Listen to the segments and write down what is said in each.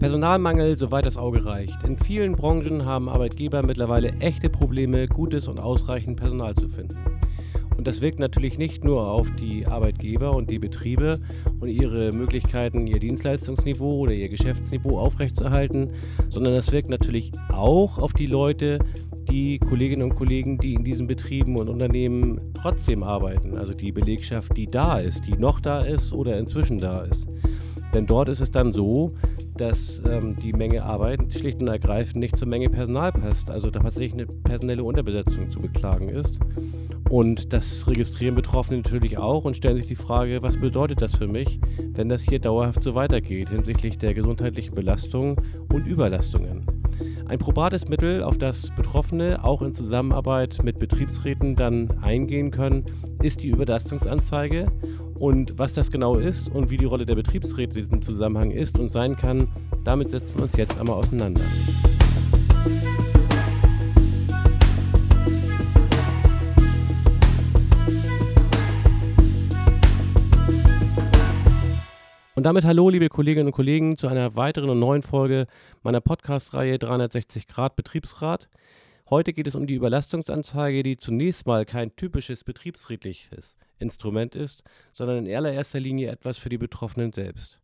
Personalmangel, soweit das Auge reicht. In vielen Branchen haben Arbeitgeber mittlerweile echte Probleme, gutes und ausreichend Personal zu finden. Und das wirkt natürlich nicht nur auf die Arbeitgeber und die Betriebe und ihre Möglichkeiten, ihr Dienstleistungsniveau oder ihr Geschäftsniveau aufrechtzuerhalten, sondern das wirkt natürlich auch auf die Leute, die Kolleginnen und Kollegen, die in diesen Betrieben und Unternehmen trotzdem arbeiten. Also die Belegschaft, die da ist, die noch da ist oder inzwischen da ist. Denn dort ist es dann so, dass ähm, die Menge Arbeit schlicht und ergreifend nicht zur Menge Personal passt. Also da tatsächlich eine personelle Unterbesetzung zu beklagen ist. Und das registrieren Betroffene natürlich auch und stellen sich die Frage, was bedeutet das für mich, wenn das hier dauerhaft so weitergeht hinsichtlich der gesundheitlichen Belastungen und Überlastungen. Ein probates Mittel, auf das Betroffene auch in Zusammenarbeit mit Betriebsräten dann eingehen können, ist die Überlastungsanzeige. Und was das genau ist und wie die Rolle der Betriebsräte in diesem Zusammenhang ist und sein kann, damit setzen wir uns jetzt einmal auseinander. Und damit hallo, liebe Kolleginnen und Kollegen, zu einer weiteren und neuen Folge meiner Podcast-Reihe 360 Grad Betriebsrat. Heute geht es um die Überlastungsanzeige, die zunächst mal kein typisches betriebsrätliches Instrument ist, sondern in allererster Linie etwas für die Betroffenen selbst.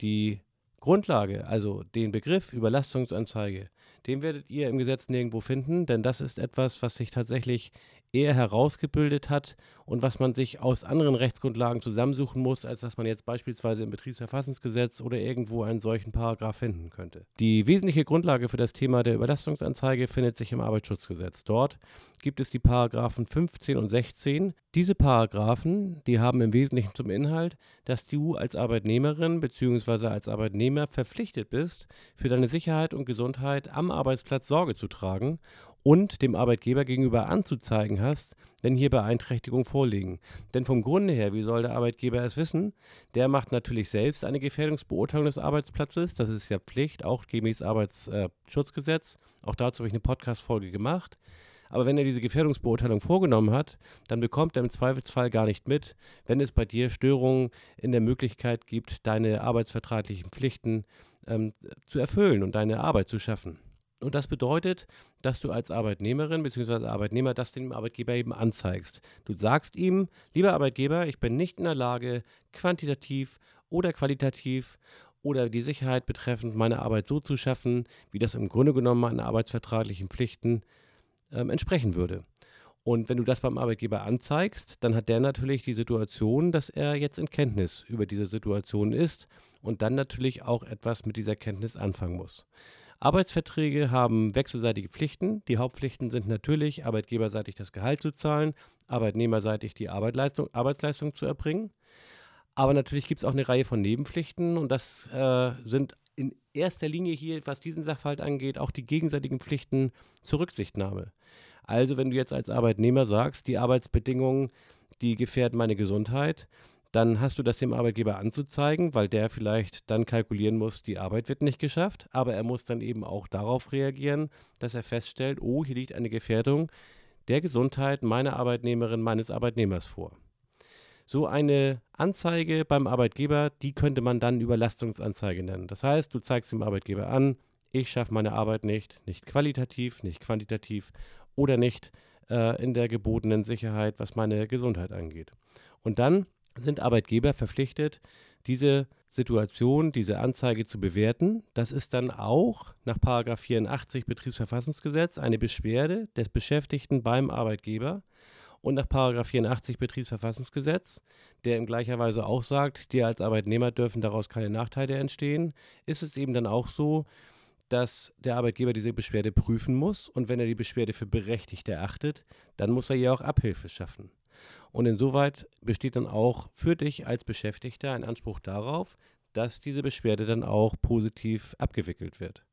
Die Grundlage, also den Begriff Überlastungsanzeige, den werdet ihr im Gesetz nirgendwo finden, denn das ist etwas, was sich tatsächlich eher herausgebildet hat und was man sich aus anderen Rechtsgrundlagen zusammensuchen muss, als dass man jetzt beispielsweise im Betriebsverfassungsgesetz oder irgendwo einen solchen Paragraph finden könnte. Die wesentliche Grundlage für das Thema der Überlastungsanzeige findet sich im Arbeitsschutzgesetz. Dort gibt es die Paragraphen 15 und 16. Diese Paragraphen, die haben im Wesentlichen zum Inhalt, dass du als Arbeitnehmerin bzw. als Arbeitnehmer verpflichtet bist, für deine Sicherheit und Gesundheit am Arbeitsplatz Sorge zu tragen und dem Arbeitgeber gegenüber anzuzeigen hast, wenn hier Beeinträchtigungen vorliegen. Denn vom Grunde her, wie soll der Arbeitgeber es wissen? Der macht natürlich selbst eine Gefährdungsbeurteilung des Arbeitsplatzes. Das ist ja Pflicht, auch gemäß Arbeitsschutzgesetz. Auch dazu habe ich eine Podcast-Folge gemacht. Aber wenn er diese Gefährdungsbeurteilung vorgenommen hat, dann bekommt er im Zweifelsfall gar nicht mit, wenn es bei dir Störungen in der Möglichkeit gibt, deine arbeitsvertraglichen Pflichten ähm, zu erfüllen und deine Arbeit zu schaffen. Und das bedeutet, dass du als Arbeitnehmerin bzw. Arbeitnehmer das dem Arbeitgeber eben anzeigst. Du sagst ihm, lieber Arbeitgeber, ich bin nicht in der Lage, quantitativ oder qualitativ oder die Sicherheit betreffend meine Arbeit so zu schaffen, wie das im Grunde genommen meinen arbeitsvertraglichen Pflichten ähm, entsprechen würde. Und wenn du das beim Arbeitgeber anzeigst, dann hat der natürlich die Situation, dass er jetzt in Kenntnis über diese Situation ist und dann natürlich auch etwas mit dieser Kenntnis anfangen muss. Arbeitsverträge haben wechselseitige Pflichten. Die Hauptpflichten sind natürlich, arbeitgeberseitig das Gehalt zu zahlen, arbeitnehmerseitig die Arbeitsleistung, Arbeitsleistung zu erbringen. Aber natürlich gibt es auch eine Reihe von Nebenpflichten und das äh, sind in erster Linie hier, was diesen Sachverhalt angeht, auch die gegenseitigen Pflichten zur Rücksichtnahme. Also wenn du jetzt als Arbeitnehmer sagst, die Arbeitsbedingungen, die gefährden meine Gesundheit, dann hast du das dem Arbeitgeber anzuzeigen, weil der vielleicht dann kalkulieren muss, die Arbeit wird nicht geschafft, aber er muss dann eben auch darauf reagieren, dass er feststellt, oh, hier liegt eine Gefährdung der Gesundheit meiner Arbeitnehmerin, meines Arbeitnehmers vor. So eine Anzeige beim Arbeitgeber, die könnte man dann Überlastungsanzeige nennen. Das heißt, du zeigst dem Arbeitgeber an, ich schaffe meine Arbeit nicht, nicht qualitativ, nicht quantitativ oder nicht äh, in der gebotenen Sicherheit, was meine Gesundheit angeht. Und dann sind Arbeitgeber verpflichtet, diese Situation, diese Anzeige zu bewerten. Das ist dann auch nach 84 Betriebsverfassungsgesetz eine Beschwerde des Beschäftigten beim Arbeitgeber und nach 84 Betriebsverfassungsgesetz, der in gleicher Weise auch sagt, dir als Arbeitnehmer dürfen daraus keine Nachteile entstehen, ist es eben dann auch so, dass der Arbeitgeber diese Beschwerde prüfen muss und wenn er die Beschwerde für berechtigt erachtet, dann muss er ihr auch Abhilfe schaffen. Und insoweit besteht dann auch für dich als Beschäftigter ein Anspruch darauf, dass diese Beschwerde dann auch positiv abgewickelt wird.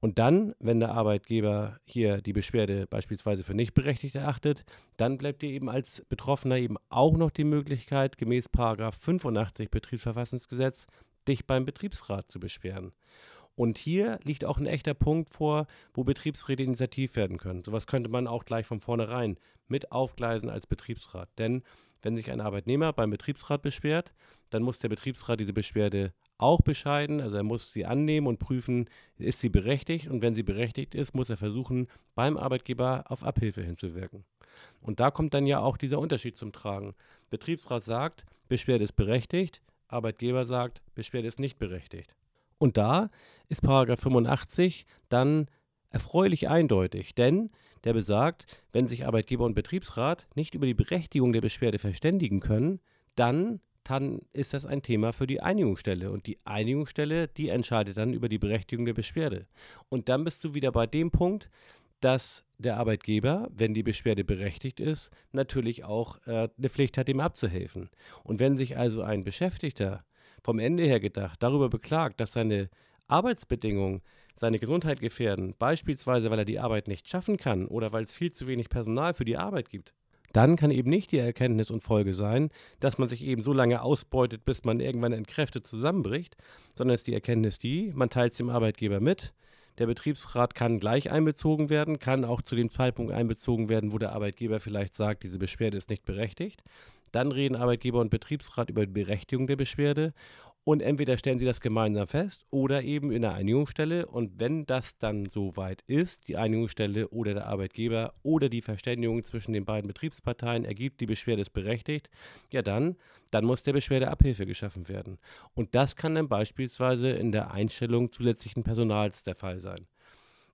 Und dann, wenn der Arbeitgeber hier die Beschwerde beispielsweise für nicht berechtigt erachtet, dann bleibt dir eben als Betroffener eben auch noch die Möglichkeit, gemäß 85 Betriebsverfassungsgesetz, dich beim Betriebsrat zu beschweren. Und hier liegt auch ein echter Punkt vor, wo Betriebsräte initiativ werden können. Sowas könnte man auch gleich von vornherein mit aufgleisen als Betriebsrat. Denn wenn sich ein Arbeitnehmer beim Betriebsrat beschwert, dann muss der Betriebsrat diese Beschwerde auch bescheiden. Also er muss sie annehmen und prüfen, ist sie berechtigt. Und wenn sie berechtigt ist, muss er versuchen, beim Arbeitgeber auf Abhilfe hinzuwirken. Und da kommt dann ja auch dieser Unterschied zum Tragen. Betriebsrat sagt, Beschwerde ist berechtigt, Arbeitgeber sagt, Beschwerde ist nicht berechtigt. Und da ist Paragraph 85 dann erfreulich eindeutig, denn der besagt, wenn sich Arbeitgeber und Betriebsrat nicht über die Berechtigung der Beschwerde verständigen können, dann, dann ist das ein Thema für die Einigungsstelle. Und die Einigungsstelle, die entscheidet dann über die Berechtigung der Beschwerde. Und dann bist du wieder bei dem Punkt, dass der Arbeitgeber, wenn die Beschwerde berechtigt ist, natürlich auch äh, eine Pflicht hat, ihm abzuhelfen. Und wenn sich also ein Beschäftigter vom Ende her gedacht darüber beklagt, dass seine Arbeitsbedingungen seine Gesundheit gefährden, beispielsweise weil er die Arbeit nicht schaffen kann oder weil es viel zu wenig Personal für die Arbeit gibt, dann kann eben nicht die Erkenntnis und Folge sein, dass man sich eben so lange ausbeutet, bis man irgendwann entkräftet zusammenbricht, sondern ist die Erkenntnis die, man teilt es dem Arbeitgeber mit, der Betriebsrat kann gleich einbezogen werden, kann auch zu dem Zeitpunkt einbezogen werden, wo der Arbeitgeber vielleicht sagt, diese Beschwerde ist nicht berechtigt. Dann reden Arbeitgeber und Betriebsrat über die Berechtigung der Beschwerde und entweder stellen sie das gemeinsam fest oder eben in der Einigungsstelle. Und wenn das dann soweit ist, die Einigungsstelle oder der Arbeitgeber oder die Verständigung zwischen den beiden Betriebsparteien ergibt, die Beschwerde ist berechtigt, ja dann, dann muss der Beschwerde Abhilfe geschaffen werden. Und das kann dann beispielsweise in der Einstellung zusätzlichen Personals der Fall sein.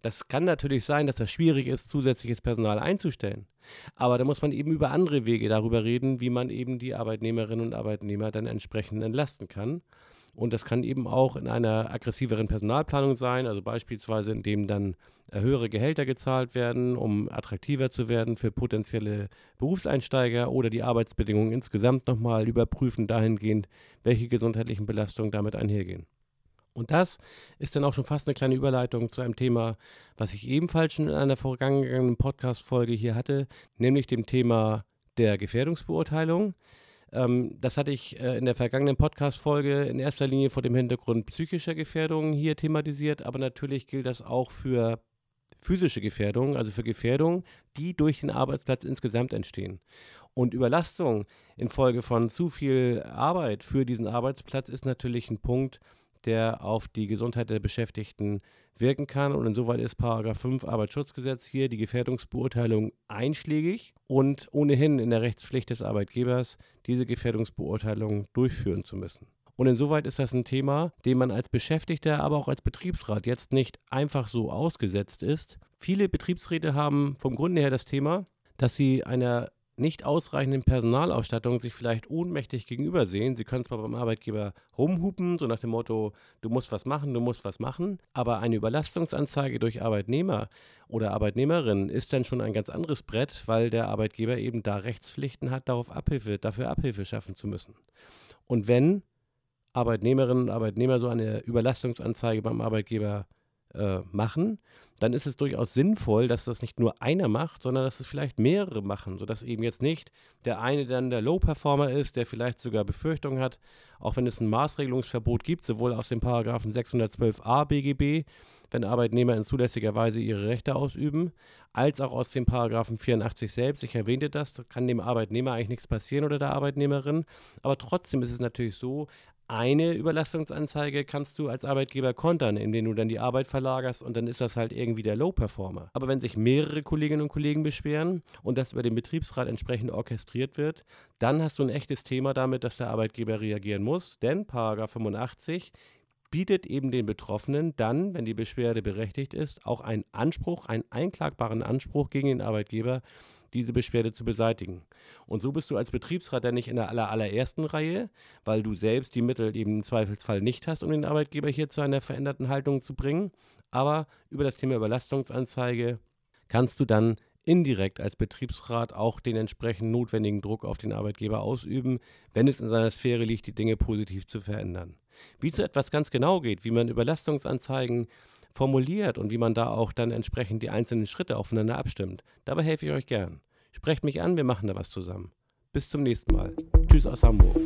Das kann natürlich sein, dass es schwierig ist, zusätzliches Personal einzustellen. Aber da muss man eben über andere Wege darüber reden, wie man eben die Arbeitnehmerinnen und Arbeitnehmer dann entsprechend entlasten kann. Und das kann eben auch in einer aggressiveren Personalplanung sein, also beispielsweise indem dann höhere Gehälter gezahlt werden, um attraktiver zu werden für potenzielle Berufseinsteiger oder die Arbeitsbedingungen insgesamt nochmal überprüfen dahingehend, welche gesundheitlichen Belastungen damit einhergehen. Und das ist dann auch schon fast eine kleine Überleitung zu einem Thema, was ich ebenfalls schon in einer vorangegangenen Podcast-Folge hier hatte, nämlich dem Thema der Gefährdungsbeurteilung. Ähm, das hatte ich äh, in der vergangenen Podcast-Folge in erster Linie vor dem Hintergrund psychischer Gefährdungen hier thematisiert, aber natürlich gilt das auch für physische Gefährdungen, also für Gefährdungen, die durch den Arbeitsplatz insgesamt entstehen. Und Überlastung infolge von zu viel Arbeit für diesen Arbeitsplatz ist natürlich ein Punkt, der auf die Gesundheit der Beschäftigten wirken kann. Und insoweit ist Paragraph 5 Arbeitsschutzgesetz hier die Gefährdungsbeurteilung einschlägig und ohnehin in der Rechtspflicht des Arbeitgebers, diese Gefährdungsbeurteilung durchführen zu müssen. Und insoweit ist das ein Thema, dem man als Beschäftigter, aber auch als Betriebsrat jetzt nicht einfach so ausgesetzt ist. Viele Betriebsräte haben vom Grunde her das Thema, dass sie einer nicht ausreichenden Personalausstattung sich vielleicht ohnmächtig gegenübersehen. Sie können zwar beim Arbeitgeber rumhupen, so nach dem Motto, du musst was machen, du musst was machen, aber eine Überlastungsanzeige durch Arbeitnehmer oder Arbeitnehmerinnen ist dann schon ein ganz anderes Brett, weil der Arbeitgeber eben da Rechtspflichten hat, darauf Abhilfe, dafür Abhilfe schaffen zu müssen. Und wenn Arbeitnehmerinnen und Arbeitnehmer so eine Überlastungsanzeige beim Arbeitgeber äh, machen, dann ist es durchaus sinnvoll, dass das nicht nur einer macht, sondern dass es vielleicht mehrere machen, sodass eben jetzt nicht der eine dann der Low-Performer ist, der vielleicht sogar Befürchtungen hat, auch wenn es ein Maßregelungsverbot gibt, sowohl aus dem Paragraphen 612a BGB, wenn Arbeitnehmer in zulässiger Weise ihre Rechte ausüben, als auch aus dem Paragraphen 84 selbst. Ich erwähnte das, da kann dem Arbeitnehmer eigentlich nichts passieren oder der Arbeitnehmerin, aber trotzdem ist es natürlich so, eine Überlastungsanzeige kannst du als Arbeitgeber kontern, indem du dann die Arbeit verlagerst und dann ist das halt irgendwie der Low-Performer. Aber wenn sich mehrere Kolleginnen und Kollegen beschweren und das über den Betriebsrat entsprechend orchestriert wird, dann hast du ein echtes Thema damit, dass der Arbeitgeber reagieren muss, denn Paragraph 85 bietet eben den Betroffenen dann, wenn die Beschwerde berechtigt ist, auch einen Anspruch, einen einklagbaren Anspruch gegen den Arbeitgeber, diese Beschwerde zu beseitigen. Und so bist du als Betriebsrat dann nicht in der aller, allerersten Reihe, weil du selbst die Mittel eben im Zweifelsfall nicht hast, um den Arbeitgeber hier zu einer veränderten Haltung zu bringen. Aber über das Thema Überlastungsanzeige kannst du dann indirekt als Betriebsrat auch den entsprechend notwendigen Druck auf den Arbeitgeber ausüben, wenn es in seiner Sphäre liegt, die Dinge positiv zu verändern. Wie so etwas ganz genau geht, wie man Überlastungsanzeigen formuliert und wie man da auch dann entsprechend die einzelnen Schritte aufeinander abstimmt. Dabei helfe ich euch gern. Sprecht mich an, wir machen da was zusammen. Bis zum nächsten Mal. Tschüss aus Hamburg.